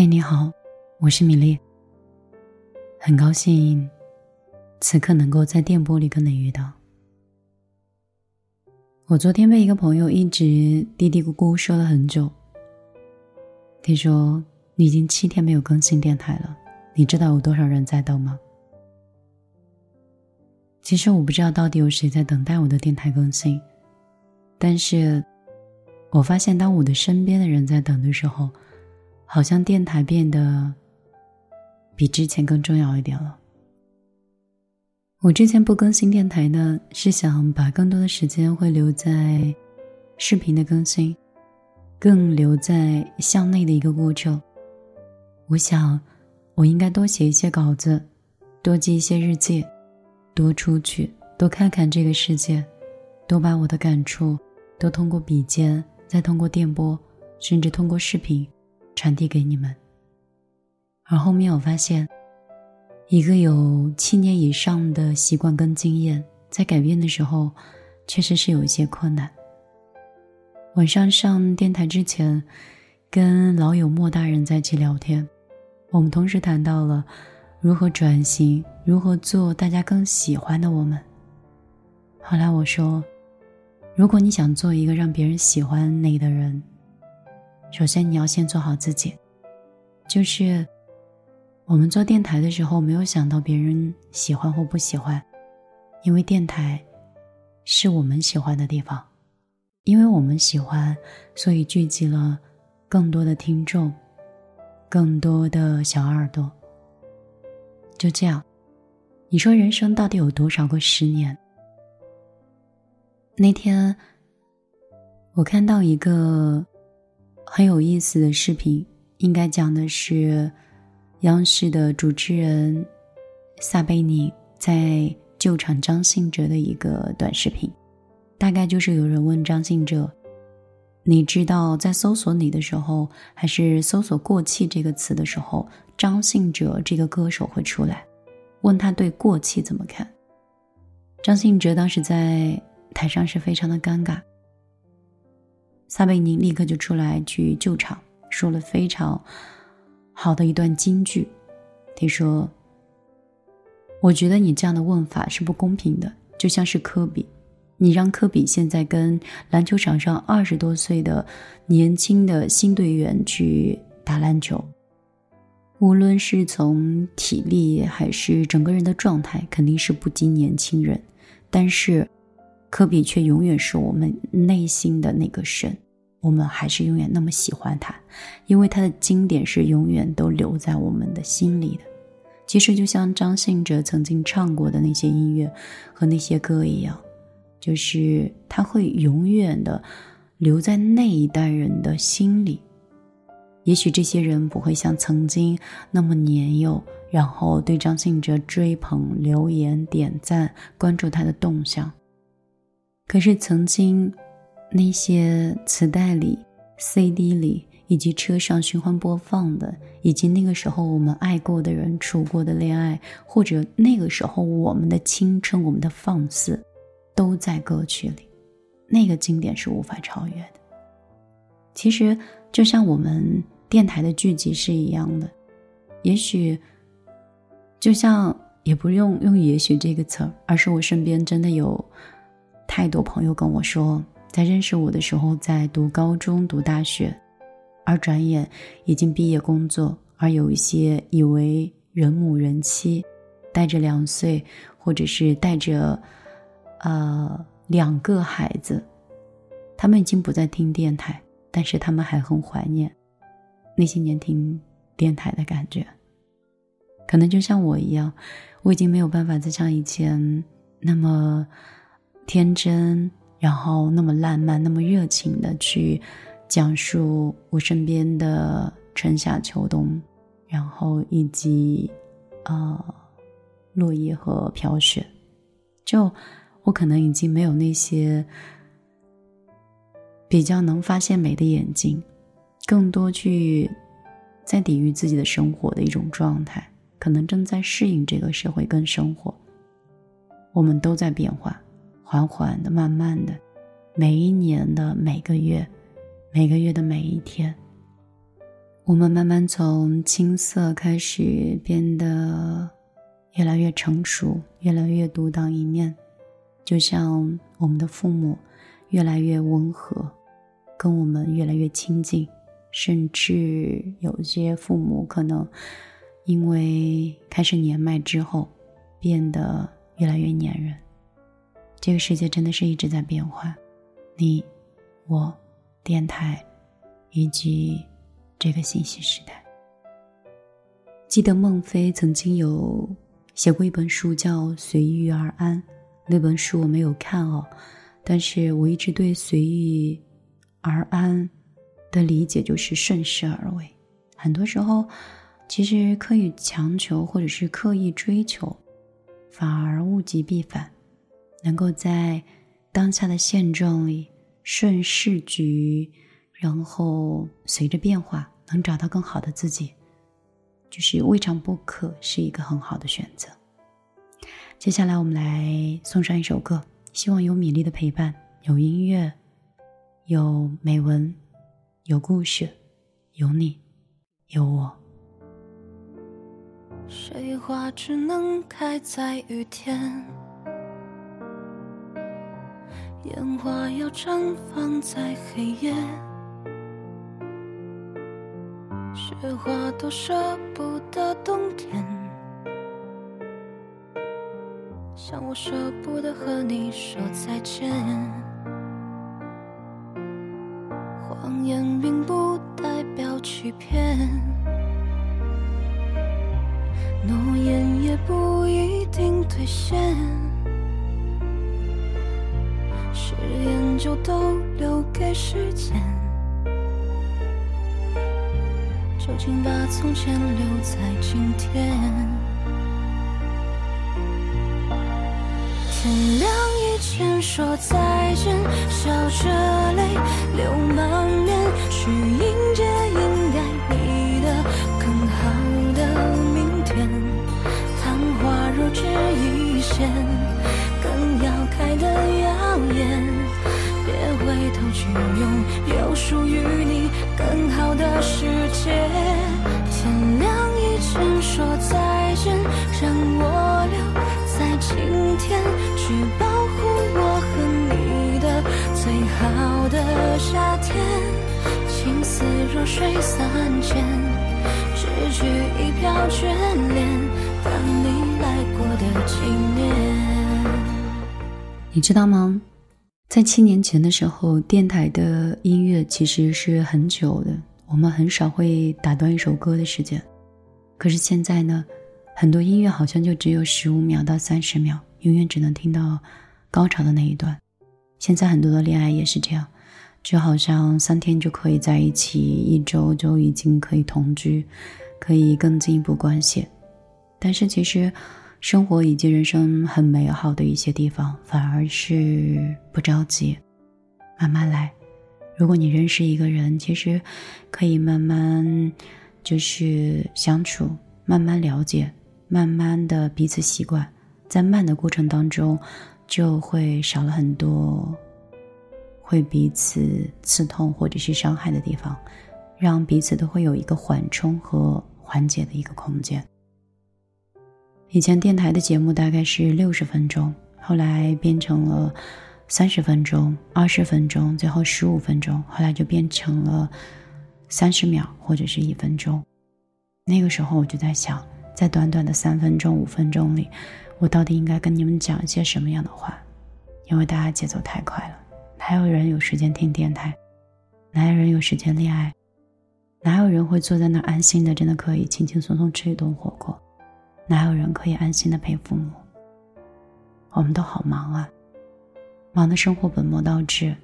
嘿，你好，我是米粒。很高兴此刻能够在电波里跟你遇到。我昨天被一个朋友一直嘀嘀咕咕说了很久。听说你已经七天没有更新电台了，你知道有多少人在等吗？其实我不知道到底有谁在等待我的电台更新，但是我发现当我的身边的人在等的时候。好像电台变得比之前更重要一点了。我之前不更新电台呢，是想把更多的时间会留在视频的更新，更留在向内的一个过程。我想，我应该多写一些稿子，多记一些日记，多出去，多看看这个世界，多把我的感触都通过笔尖，再通过电波，甚至通过视频。传递给你们。而后面我发现，一个有七年以上的习惯跟经验，在改变的时候，确实是有一些困难。晚上上电台之前，跟老友莫大人在一起聊天，我们同时谈到了如何转型，如何做大家更喜欢的我们。后来我说，如果你想做一个让别人喜欢你的人。首先，你要先做好自己。就是我们做电台的时候，没有想到别人喜欢或不喜欢，因为电台是我们喜欢的地方，因为我们喜欢，所以聚集了更多的听众，更多的小耳朵。就这样，你说人生到底有多少个十年？那天我看到一个。很有意思的视频，应该讲的是央视的主持人撒贝宁在救场张信哲的一个短视频。大概就是有人问张信哲：“你知道在搜索你的时候，还是搜索过气这个词的时候，张信哲这个歌手会出来？问他对过气怎么看？”张信哲当时在台上是非常的尴尬。撒贝宁立刻就出来去救场，说了非常好的一段金句。他说：“我觉得你这样的问法是不公平的，就像是科比，你让科比现在跟篮球场上二十多岁的年轻的新队员去打篮球，无论是从体力还是整个人的状态，肯定是不及年轻人，但是。”科比却永远是我们内心的那个神，我们还是永远那么喜欢他，因为他的经典是永远都留在我们的心里的。其实就像张信哲曾经唱过的那些音乐和那些歌一样，就是他会永远的留在那一代人的心里。也许这些人不会像曾经那么年幼，然后对张信哲追捧、留言、点赞、关注他的动向。可是曾经，那些磁带里、CD 里，以及车上循环播放的，以及那个时候我们爱过的人、处过的恋爱，或者那个时候我们的青春、我们的放肆，都在歌曲里。那个经典是无法超越的。其实，就像我们电台的剧集是一样的，也许，就像也不用用“也许”这个词儿，而是我身边真的有。太多朋友跟我说，在认识我的时候，在读高中、读大学，而转眼已经毕业工作，而有一些以为人母人妻，带着两岁，或者是带着，呃两个孩子，他们已经不再听电台，但是他们还很怀念那些年听电台的感觉。可能就像我一样，我已经没有办法再像以前那么。天真，然后那么浪漫、那么热情的去讲述我身边的春夏秋冬，然后以及啊落叶和飘雪，就我可能已经没有那些比较能发现美的眼睛，更多去在抵御自己的生活的一种状态，可能正在适应这个社会跟生活，我们都在变化。缓缓的，慢慢的，每一年的每个月，每个月的每一天，我们慢慢从青涩开始变得越来越成熟，越来越独当一面，就像我们的父母越来越温和，跟我们越来越亲近，甚至有些父母可能因为开始年迈之后，变得越来越粘人。这个世界真的是一直在变化，你、我、电台，以及。这个信息时代，记得孟非曾经有写过一本书，叫《随遇而安》。那本书我没有看哦，但是我一直对“随遇而安”的理解就是顺势而为。很多时候，其实刻意强求或者是刻意追求，反而物极必反。能够在当下的现状里顺势局。然后随着变化，能找到更好的自己，就是未尝不可，是一个很好的选择。接下来我们来送上一首歌，希望有米粒的陪伴，有音乐，有美文，有故事，有你，有我。水花只能开在雨天，烟花要绽放在黑夜。雪花都舍不得冬天，像我舍不得和你说再见。谎言并不代表欺骗，诺言也不一定兑现，誓言就都留给时间。究竟把从前留在今天？天亮以前说再见，笑着泪流满面，去迎接应该你的更好的明天。昙花若只一现，更要开得耀眼。回头去拥有属于你更好的世界。天亮以前说再见，让我留在今天，去保护我和你的最好的夏天。情似弱水三千，只取一瓢眷恋，当你来过的纪念。你知道吗？在七年前的时候，电台的音乐其实是很久的，我们很少会打断一首歌的时间。可是现在呢，很多音乐好像就只有十五秒到三十秒，永远只能听到高潮的那一段。现在很多的恋爱也是这样，就好像三天就可以在一起，一周就已经可以同居，可以更进一步关系。但是其实。生活以及人生很美好的一些地方，反而是不着急，慢慢来。如果你认识一个人，其实可以慢慢就是相处，慢慢了解，慢慢的彼此习惯，在慢的过程当中，就会少了很多会彼此刺痛或者是伤害的地方，让彼此都会有一个缓冲和缓解的一个空间。以前电台的节目大概是六十分钟，后来变成了三十分钟、二十分钟，最后十五分钟，后来就变成了三十秒或者是一分钟。那个时候我就在想，在短短的三分钟、五分钟里，我到底应该跟你们讲一些什么样的话？因为大家节奏太快了，哪有人有时间听电台？哪有人有时间恋爱？哪有人会坐在那安心的，真的可以轻轻松松吃一顿火锅？哪有人可以安心的陪父母？我们都好忙啊，忙的生活本末倒置，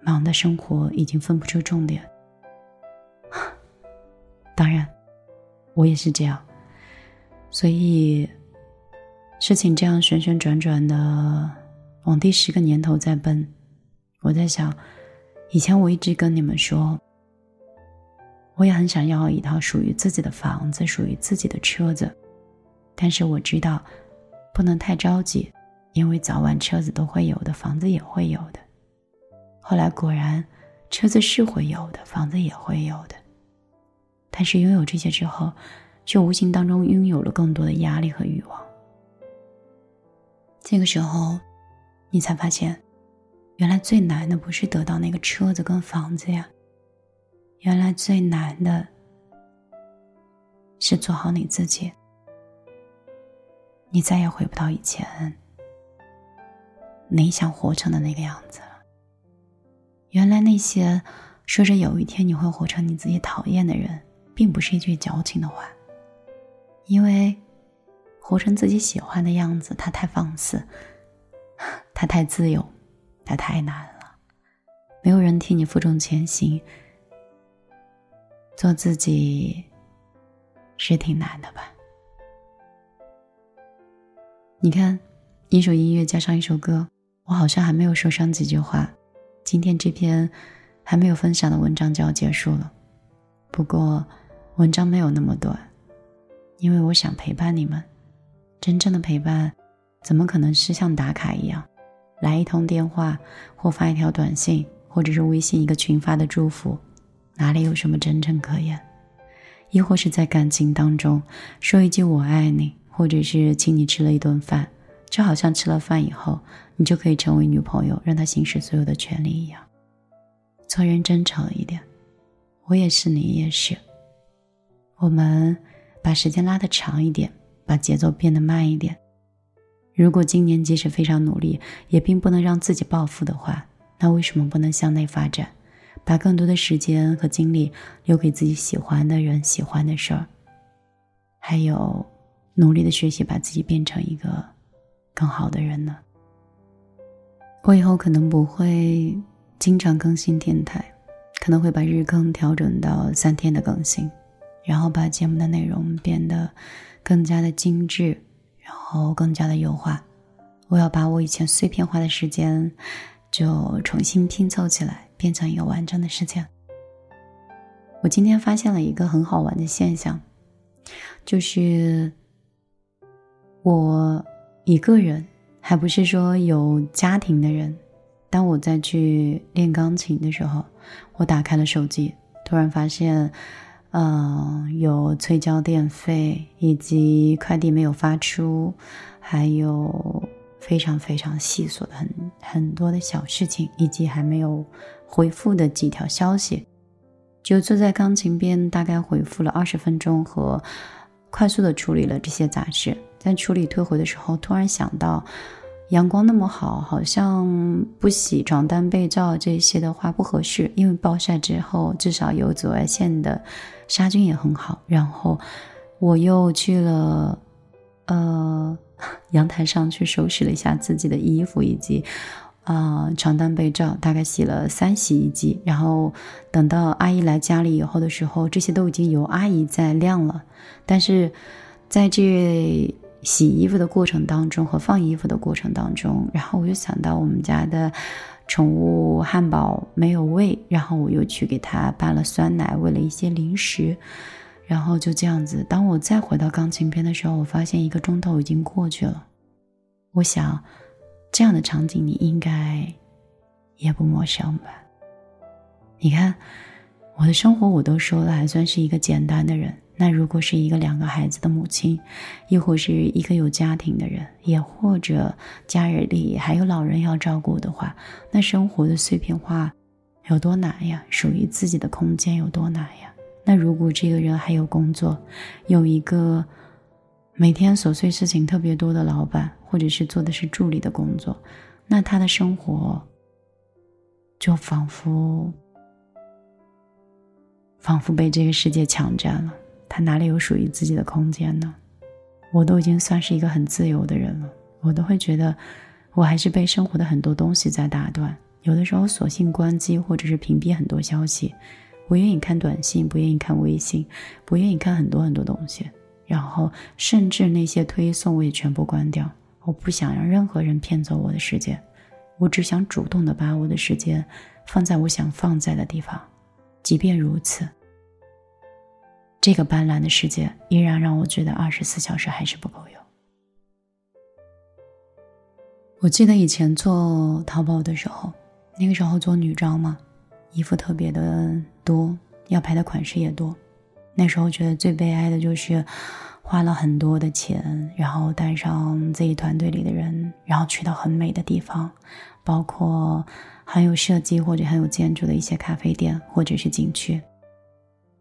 忙的生活已经分不出重点。当然，我也是这样，所以事情这样旋旋转转的往第十个年头在奔。我在想，以前我一直跟你们说，我也很想要一套属于自己的房子，属于自己的车子。但是我知道，不能太着急，因为早晚车子都会有的，房子也会有的。后来果然，车子是会有的，房子也会有的。但是拥有这些之后，却无形当中拥有了更多的压力和欲望。这个时候，你才发现，原来最难的不是得到那个车子跟房子呀，原来最难的是做好你自己。你再也回不到以前你想活成的那个样子了。原来那些说着有一天你会活成你自己讨厌的人，并不是一句矫情的话，因为活成自己喜欢的样子，它太放肆，它太自由，它太难了。没有人替你负重前行，做自己是挺难的吧。你看，一首音乐加上一首歌，我好像还没有说上几句话，今天这篇还没有分享的文章就要结束了。不过，文章没有那么短，因为我想陪伴你们。真正的陪伴，怎么可能是像打卡一样，来一通电话或发一条短信，或者是微信一个群发的祝福，哪里有什么真诚可言？亦或是在感情当中说一句我爱你？或者是请你吃了一顿饭，就好像吃了饭以后，你就可以成为女朋友，让他行使所有的权利一样。做人真诚一点，我也是，你也是。我们把时间拉得长一点，把节奏变得慢一点。如果今年即使非常努力，也并不能让自己暴富的话，那为什么不能向内发展，把更多的时间和精力留给自己喜欢的人、喜欢的事儿，还有。努力的学习，把自己变成一个更好的人呢。我以后可能不会经常更新电台，可能会把日更调整到三天的更新，然后把节目的内容变得更加的精致，然后更加的优化。我要把我以前碎片化的时间，就重新拼凑起来，变成一个完整的时间。我今天发现了一个很好玩的现象，就是。我一个人，还不是说有家庭的人。当我再去练钢琴的时候，我打开了手机，突然发现，嗯，有催交电费，以及快递没有发出，还有非常非常细琐的很很多的小事情，以及还没有回复的几条消息，就坐在钢琴边，大概回复了二十分钟，和快速的处理了这些杂事。在处理退回的时候，突然想到，阳光那么好，好像不洗床单被罩这些的话不合适，因为暴晒之后至少有紫外线的杀菌也很好。然后我又去了，呃，阳台上去收拾了一下自己的衣服以及啊床单被罩，大概洗了三洗衣机。然后等到阿姨来家里以后的时候，这些都已经由阿姨在晾了，但是在这。洗衣服的过程当中和放衣服的过程当中，然后我就想到我们家的宠物汉堡没有喂，然后我又去给它拌了酸奶，喂了一些零食，然后就这样子。当我再回到钢琴边的时候，我发现一个钟头已经过去了。我想，这样的场景你应该也不陌生吧？你看，我的生活我都说了，还算是一个简单的人。那如果是一个两个孩子的母亲，亦或是一个有家庭的人，也或者家人里还有老人要照顾的话，那生活的碎片化有多难呀？属于自己的空间有多难呀？那如果这个人还有工作，有一个每天琐碎事情特别多的老板，或者是做的是助理的工作，那他的生活就仿佛仿佛被这个世界抢占了。他哪里有属于自己的空间呢？我都已经算是一个很自由的人了，我都会觉得，我还是被生活的很多东西在打断。有的时候索性关机，或者是屏蔽很多消息，不愿意看短信，不愿意看微信，不愿意看很多很多东西，然后甚至那些推送我也全部关掉。我不想让任何人骗走我的时间，我只想主动的把我的时间放在我想放在的地方。即便如此。这个斑斓的世界依然让我觉得二十四小时还是不够用。我记得以前做淘宝的时候，那个时候做女装嘛，衣服特别的多，要拍的款式也多。那时候觉得最悲哀的就是花了很多的钱，然后带上自己团队里的人，然后去到很美的地方，包括很有设计或者很有建筑的一些咖啡店或者是景区。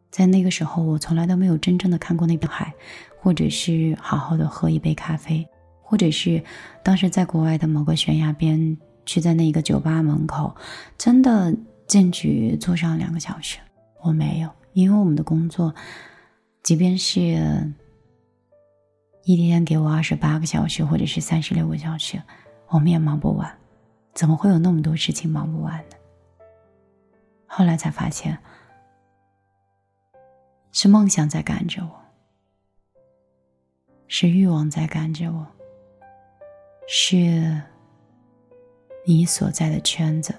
在那个时候，我从来都没有真正的看过那片海，或者是好好的喝一杯咖啡，或者是当时在国外的某个悬崖边，去在那个酒吧门口，真的进去坐上两个小时，我没有。因为我们的工作，即便是一天给我二十八个小时，或者是三十六个小时，我们也忙不完。怎么会有那么多事情忙不完呢？后来才发现，是梦想在赶着我，是欲望在赶着我，是你所在的圈子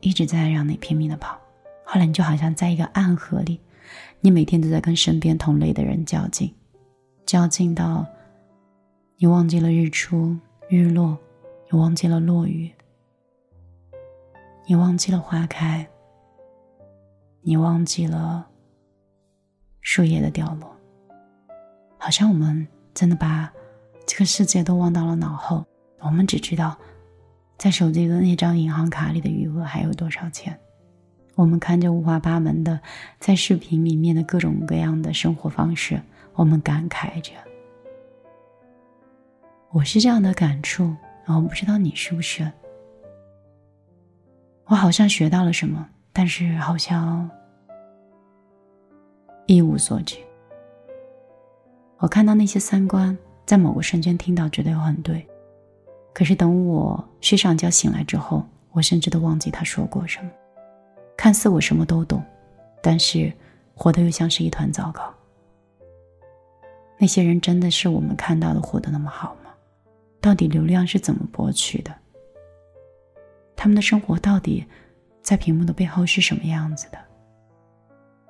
一直在让你拼命的跑。后来你就好像在一个暗河里，你每天都在跟身边同类的人较劲，较劲到你忘记了日出日落，你忘记了落雨，你忘记了花开，你忘记了树叶的掉落，好像我们真的把这个世界都忘到了脑后，我们只知道在手机的那张银行卡里的余额还有多少钱。我们看着五花八门的在视频里面的各种各样的生活方式，我们感慨着。我是这样的感触，然后不知道你是不是？我好像学到了什么，但是好像一无所知。我看到那些三观，在某个瞬间听到觉得有很对，可是等我睡上觉醒来之后，我甚至都忘记他说过什么。看似我什么都懂，但是活得又像是一团糟糕。那些人真的是我们看到的活得那么好吗？到底流量是怎么博取的？他们的生活到底在屏幕的背后是什么样子的？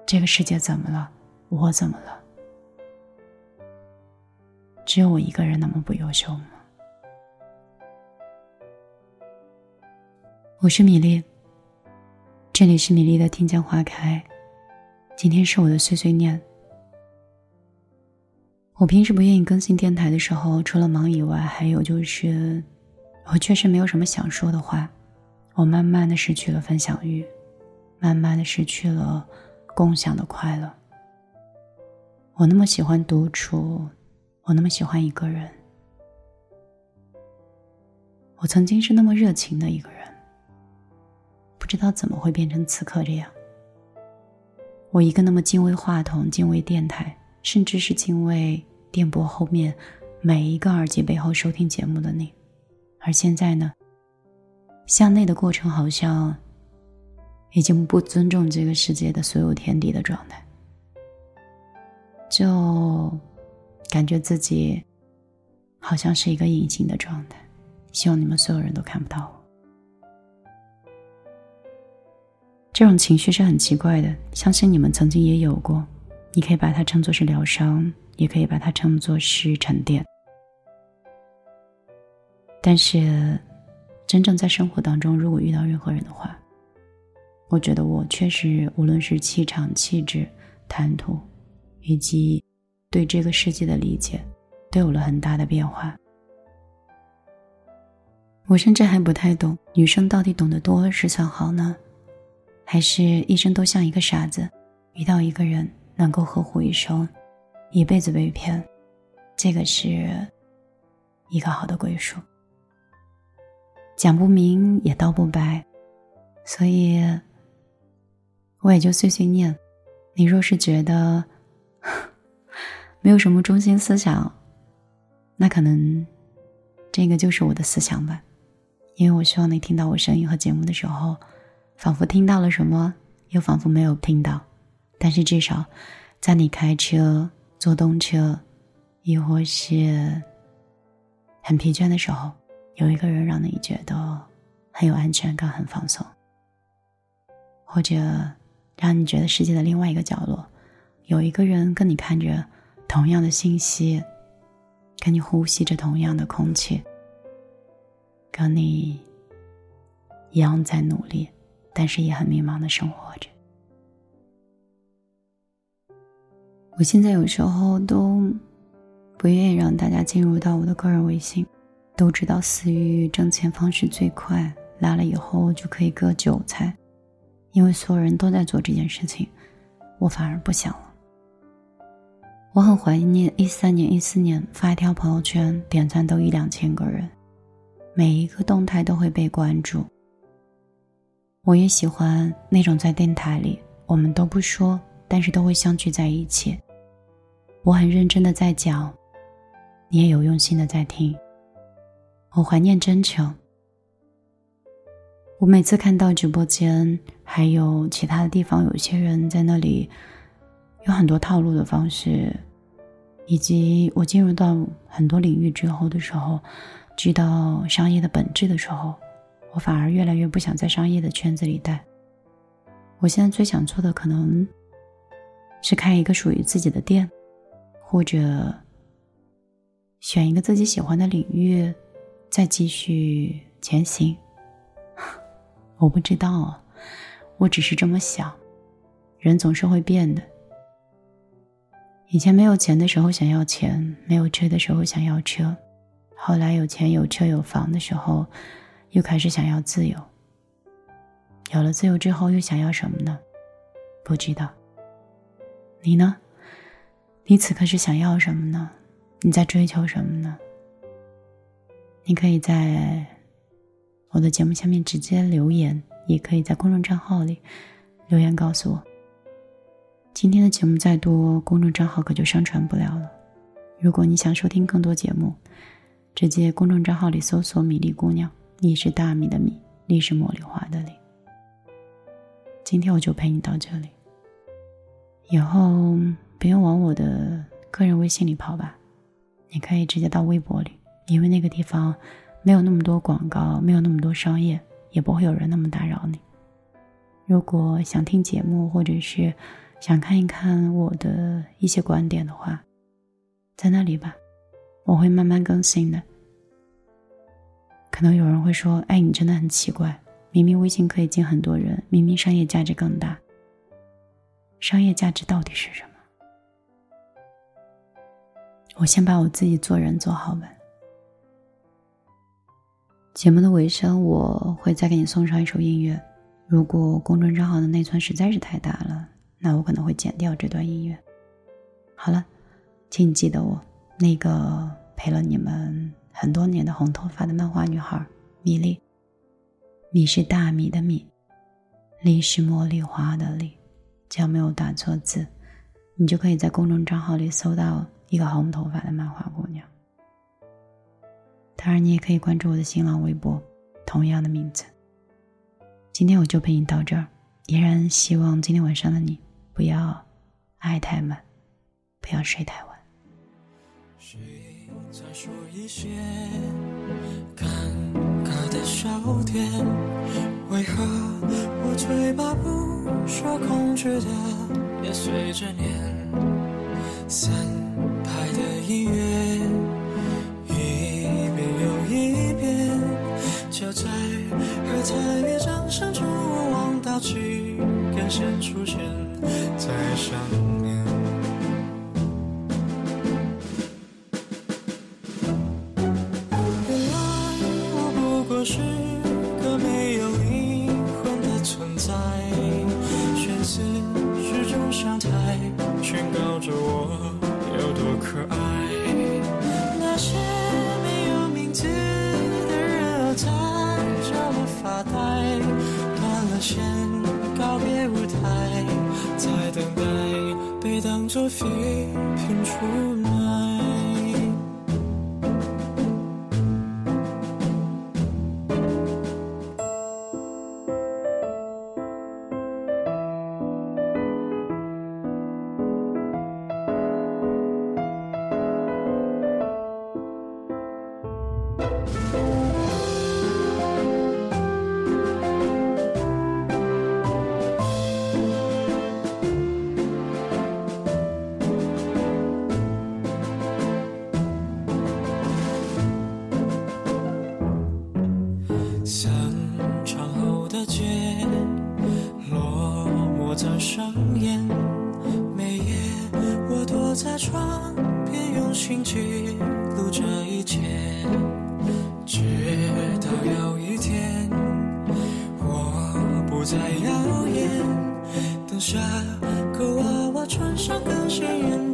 这个世界怎么了？我怎么了？只有我一个人那么不优秀吗？我是米粒。这里是米粒的听见花开，今天是我的碎碎念。我平时不愿意更新电台的时候，除了忙以外，还有就是，我确实没有什么想说的话。我慢慢的失去了分享欲，慢慢的失去了共享的快乐。我那么喜欢独处，我那么喜欢一个人。我曾经是那么热情的一个人。不知道怎么会变成此刻这样。我一个那么敬畏话筒、敬畏电台，甚至是敬畏电波后面每一个耳机背后收听节目的你，而现在呢，向内的过程好像已经不尊重这个世界的所有天地的状态，就感觉自己好像是一个隐形的状态。希望你们所有人都看不到我。这种情绪是很奇怪的，相信你们曾经也有过。你可以把它称作是疗伤，也可以把它称作是沉淀。但是，真正在生活当中，如果遇到任何人的话，我觉得我确实无论是气场、气质、谈吐，以及对这个世界的理解，都有了很大的变化。我甚至还不太懂，女生到底懂得多是算好呢？还是一生都像一个傻子，遇到一个人能够呵护一生，一辈子被骗，这个是一个好的归属。讲不明也道不白，所以我也就碎碎念。你若是觉得 没有什么中心思想，那可能这个就是我的思想吧。因为我希望你听到我声音和节目的时候。仿佛听到了什么，又仿佛没有听到，但是至少，在你开车、坐动车，亦或是很疲倦的时候，有一个人让你觉得很有安全感、很放松；或者让你觉得世界的另外一个角落，有一个人跟你看着同样的信息，跟你呼吸着同样的空气，跟你一样在努力。但是也很迷茫的生活着。我现在有时候都不愿意让大家进入到我的个人微信，都知道私域挣钱方式最快，拉了以后就可以割韭菜，因为所有人都在做这件事情，我反而不想了。我很怀念一三年、一四年发一条朋友圈，点赞都一两千个人，每一个动态都会被关注。我也喜欢那种在电台里我们都不说，但是都会相聚在一起。我很认真的在讲，你也有用心的在听。我怀念真诚。我每次看到直播间还有其他的地方，有一些人在那里有很多套路的方式，以及我进入到很多领域之后的时候，知道商业的本质的时候，我反而越来越不想在商业的圈子里待。我现在最想做的可能是开一个属于自己的店。或者选一个自己喜欢的领域，再继续前行。我不知道，我只是这么想。人总是会变的。以前没有钱的时候想要钱，没有车的时候想要车，后来有钱有车有房的时候，又开始想要自由。有了自由之后，又想要什么呢？不知道。你呢？你此刻是想要什么呢？你在追求什么呢？你可以在我的节目下面直接留言，也可以在公众账号里留言告诉我。今天的节目再多，公众账号可就上传不了了。如果你想收听更多节目，直接公众账号里搜索“米粒姑娘”，你是大米的米，粒是茉莉花的粒。今天我就陪你到这里，以后。不用往我的个人微信里跑吧，你可以直接到微博里，因为那个地方没有那么多广告，没有那么多商业，也不会有人那么打扰你。如果想听节目，或者是想看一看我的一些观点的话，在那里吧，我会慢慢更新的。可能有人会说：“哎，你真的很奇怪，明明微信可以进很多人，明明商业价值更大，商业价值到底是什么？”我先把我自己做人做好吧。节目的尾声，我会再给你送上一首音乐。如果公众账号的内存实在是太大了，那我可能会剪掉这段音乐。好了，请你记得我那个陪了你们很多年的红头发的漫画女孩米粒。米是大米的米，粒是茉莉花的粒，只要没有打错字，你就可以在公众账号里搜到。一个红头发的漫画姑娘。当然，你也可以关注我的新浪微博，同样的名字。今天我就陪你到这儿，依然希望今天晚上的你不要爱太满，不要睡太晚。谁在说一些尴尬的笑点？为何我嘴巴不受控制的也随着念？三。和在与掌声中，我望到几根线出现在上可娃娃穿上更鲜艳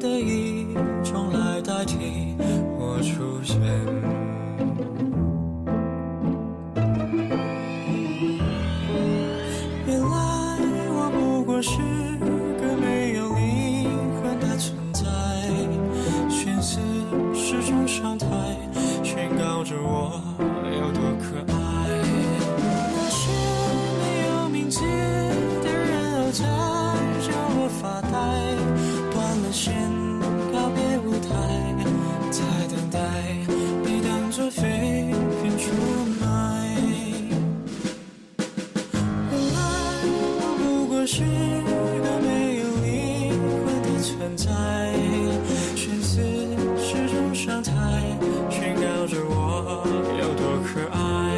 宣告着我有多可爱。